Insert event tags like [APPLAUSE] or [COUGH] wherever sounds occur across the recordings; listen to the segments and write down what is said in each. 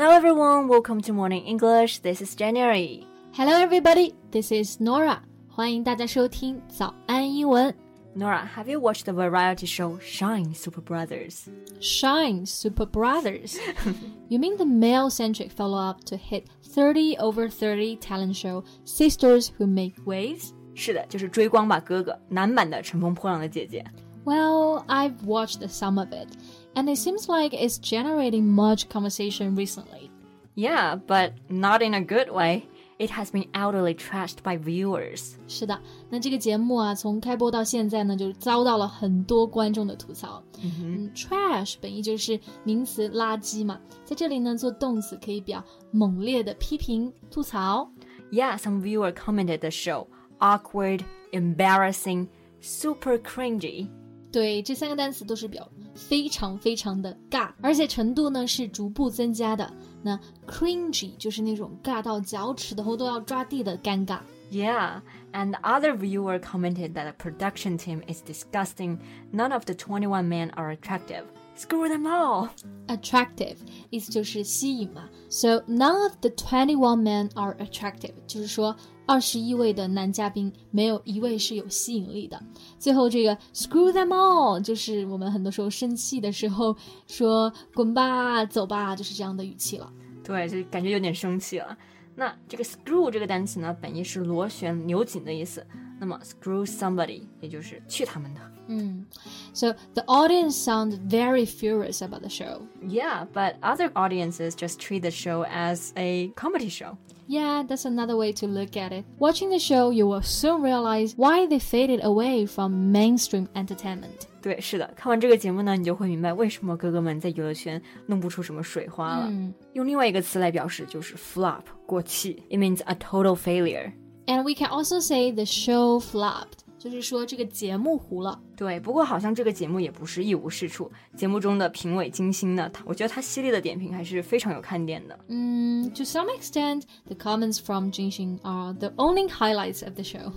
Hello everyone, welcome to Morning English. This is January. Hello everybody, this is Norah. 欢迎大家收听早安英文。Norah, have you watched the variety show Shine Super Brothers? Shine Super Brothers? [LAUGHS] you mean the male centric follow up to hit 30 over 30 talent show Sisters Who Make Waves? 是的，就是追光吧哥哥，男版的乘风破浪的姐姐。Well, I've watched some of it and it seems like it's generating much conversation recently. Yeah, but not in a good way. It has been utterly trashed by viewers. 是的，那这个节目啊，从开播到现在呢，就遭到了很多观众的吐槽。嗯，trash 本意就是名词垃圾嘛，在这里呢，做动词可以表猛烈的批评、吐槽。Yeah, some viewer commented the show awkward, embarrassing, super cringy. 对，这三个单词都是表非常非常的尬，而且程度呢是逐步增加的。那 cringy 就是那种尬到脚趾头都要抓地的尴尬。Yeah, and the other viewer commented that the production team is disgusting. None of the 21 men are attractive. Screw them all. Attractive 意思就是吸引嘛。So none of the twenty-one men are attractive，就是说二十一位的男嘉宾没有一位是有吸引力的。最后这个 screw them all 就是我们很多时候生气的时候说滚吧、走吧，就是这样的语气了。对，就感觉有点生气了。那这个 screw 这个单词呢，本意是螺旋、扭紧的意思。那么 screw somebody 也就是去他们的。嗯，So the audience sound very furious about the show. Yeah, but other audiences just treat the show as a comedy show. Yeah, that's another way to look at it. Watching the show, you will soon realize why they faded away from mainstream entertainment. 对，是的，看完这个节目呢，你就会明白为什么哥哥们在娱乐圈弄不出什么水花了。嗯、用另外一个词来表示就是 flop，过气。It means a total failure. And we can also say the show flopped. 就是说这个节目糊了。对，不过好像这个节目也不是一无是处。节目中的评委金星呢，他我觉得他犀利的点评还是非常有看点的。嗯，To some extent, the comments from Jinxing are the only highlights of the show.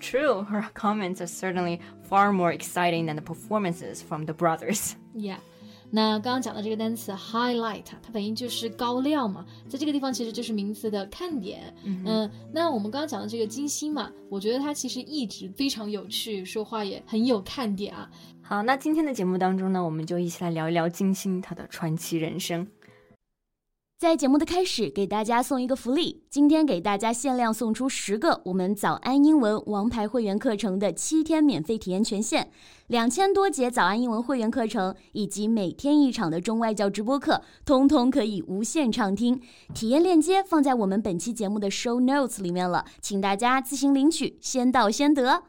True, her comments are certainly far more exciting than the performances from the brothers. Yeah. 那刚刚讲的这个单词 highlight，它本意就是高亮嘛，在这个地方其实就是名词的看点。嗯，嗯那我们刚刚讲的这个金星嘛，我觉得它其实一直非常有趣，说话也很有看点啊。好，那今天的节目当中呢，我们就一起来聊一聊金星她的传奇人生。在节目的开始，给大家送一个福利。今天给大家限量送出十个我们早安英文王牌会员课程的七天免费体验权限，两千多节早安英文会员课程以及每天一场的中外教直播课，通通可以无限畅听。体验链接放在我们本期节目的 show notes 里面了，请大家自行领取，先到先得。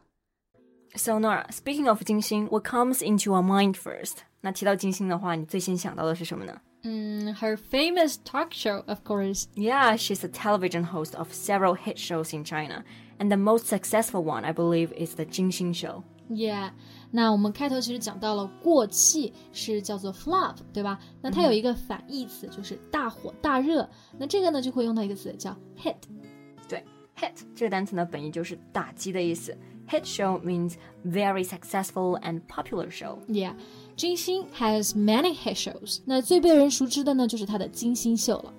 So Nora, speaking of 金星，what comes into your mind first？那提到金星的话，你最先想到的是什么呢 Mm, her famous talk show, of course. Yeah, she's a television host of several hit shows in China, and the most successful one, I believe, is the Jin Xing Show. Yeah，那我们开头其实讲到了过气是叫做 flop，对吧？那它有一个反义词，就是大火大热。那这个呢就会用到一个词叫 hit。对，hit 这个单词呢本意就是打击的意思。Hit show means very successful and popular show. Yeah. 金星 has many hit shows，那最被人熟知的呢就是她的金星秀了。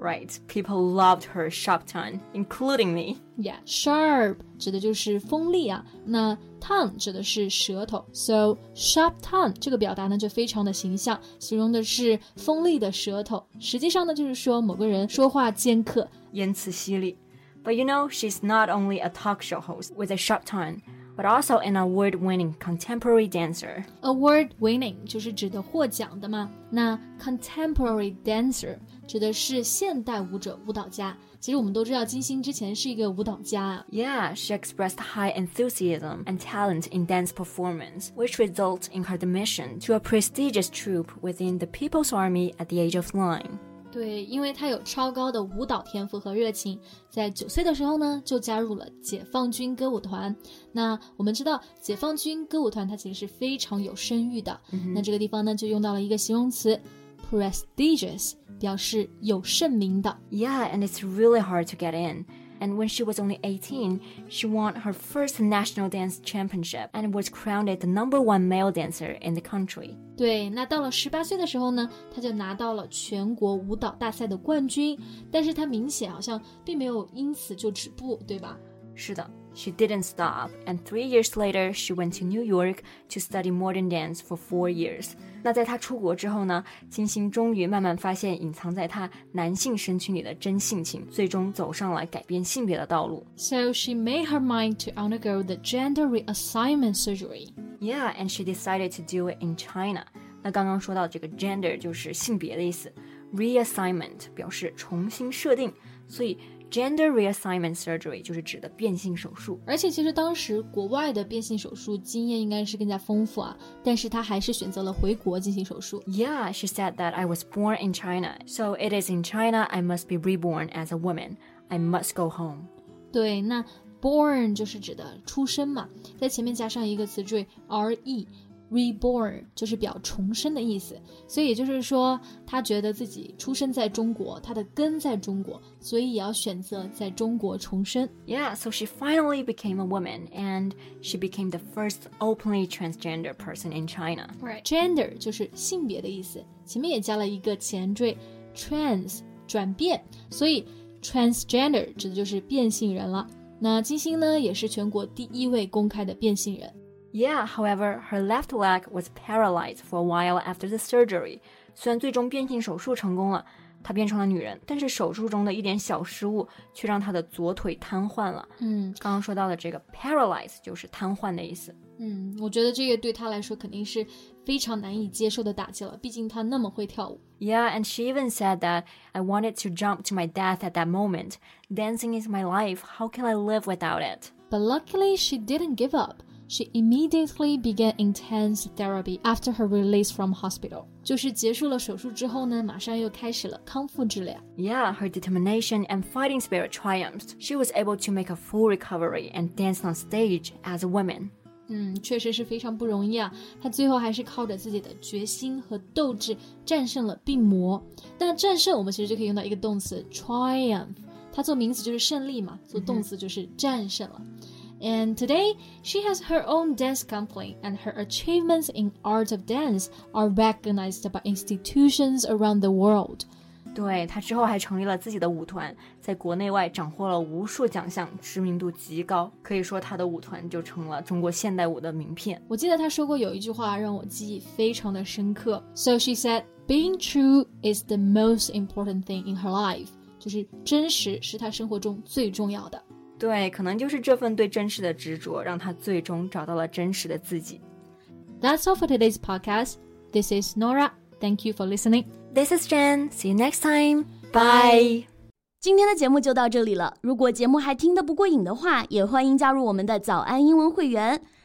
Right, people loved her sharp tongue, including me. Yeah, sharp 指的就是锋利啊，那 tongue 指的是舌头，so sharp tongue 这个表达呢就非常的形象，形容的是锋利的舌头。实际上呢就是说某个人说话尖刻，言辞犀利。But you know, she's not only a talk show host with a sharp tongue but also an award-winning contemporary dancer. Award-winning 就是指的获奖的嘛。那 contemporary dancer 指的是现代舞者、舞蹈家。其实我们都知道，金星之前是一个舞蹈家啊。Yeah, she expressed high enthusiasm and talent in dance performance, which resulted in her admission to a prestigious troupe within the People's Army at the age of nine. 对，因为他有超高的舞蹈天赋和热情，在九岁的时候呢，就加入了解放军歌舞团。那我们知道，解放军歌舞团它其实是非常有声誉的。那这个地方呢，就用到了一个形容词，prestigious，表示有盛名的。Yeah, and it's really hard to get in. And when she was only 18, she won her first national dance championship and was crowned the number one male dancer in the country. 对，那到了十八岁的时候呢，她就拿到了全国舞蹈大赛的冠军，但是她明显好像并没有因此就止步，对吧？是的。 she didn't stop, and three years later, she went to New York to study modern dance for four years. 那在她出国之后呢，金星终于慢慢发现隐藏在她男性身躯里的真性情，最终走上了改变性别的道路。So she made her mind to undergo the gender reassignment surgery. Yeah, and she decided to do it in China. 那刚刚说到这个 gender 就是性别的意思，reassignment 表示重新设定，所以 Gender reassignment surgery 就是指的变性手术，而且其实当时国外的变性手术经验应该是更加丰富啊，但是她还是选择了回国进行手术。Yeah, she said that I was born in China, so it is in China I must be reborn as a woman. I must go home. 对，那 born 就是指的出生嘛，在前面加上一个词缀 re。 Reborn 就是表重生的意思，所以也就是说，他觉得自己出生在中国，他的根在中国，所以也要选择在中国重生。Yeah, so she finally became a woman, and she became the first openly transgender person in China. Right, gender 就是性别的意思，前面也加了一个前缀 trans 转变，所以 transgender 指的就是变性人了。那金星呢，也是全国第一位公开的变性人。Yeah, however, her left leg was paralyzed for a while after the surgery. 虽然最终变性手术成功了，她变成了女人，但是手术中的一点小失误却让她的左腿瘫痪了。嗯，刚刚说到的这个 paralyze 就是瘫痪的意思。嗯，我觉得这个对她来说肯定是非常难以接受的打击了，毕竟她那么会跳舞。Yeah, and she even said that I wanted to jump to my death at that moment. Dancing is my life. How can I live without it? But luckily, she didn't give up. She immediately began intense therapy after her release from hospital. 就是结束了手术之后呢，马上又开始了康复治疗。Yeah, her determination and fighting spirit triumphed. She was able to make a full recovery and dance on stage as a woman. 嗯，确实是非常不容易啊！她最后还是靠着自己的决心和斗志战胜了病魔。那战胜，我们其实就可以用到一个动词 triumph，它做名词就是胜利嘛，做动词就是战胜了。 and today, she has her own dance company, and her achievements in art of dance are recognized by institutions around the world. 对她之后还成立了自己的舞团，在国内外斩获了无数奖项，知名度极高。可以说，她的舞团就成了中国现代舞的名片。我记得她说过有一句话让我记忆非常的深刻。So she said, "Being true is the most important thing in her life." 就是真实是她生活中最重要的。 对，可能就是这份对真实的执着，让他最终找到了真实的自己。That's all for today's podcast. This is Norah. Thank you for listening. This is Jen. See you next time. Bye. 今天的节目就到这里了。如果节目还听得不过瘾的话，也欢迎加入我们的早安英文会员。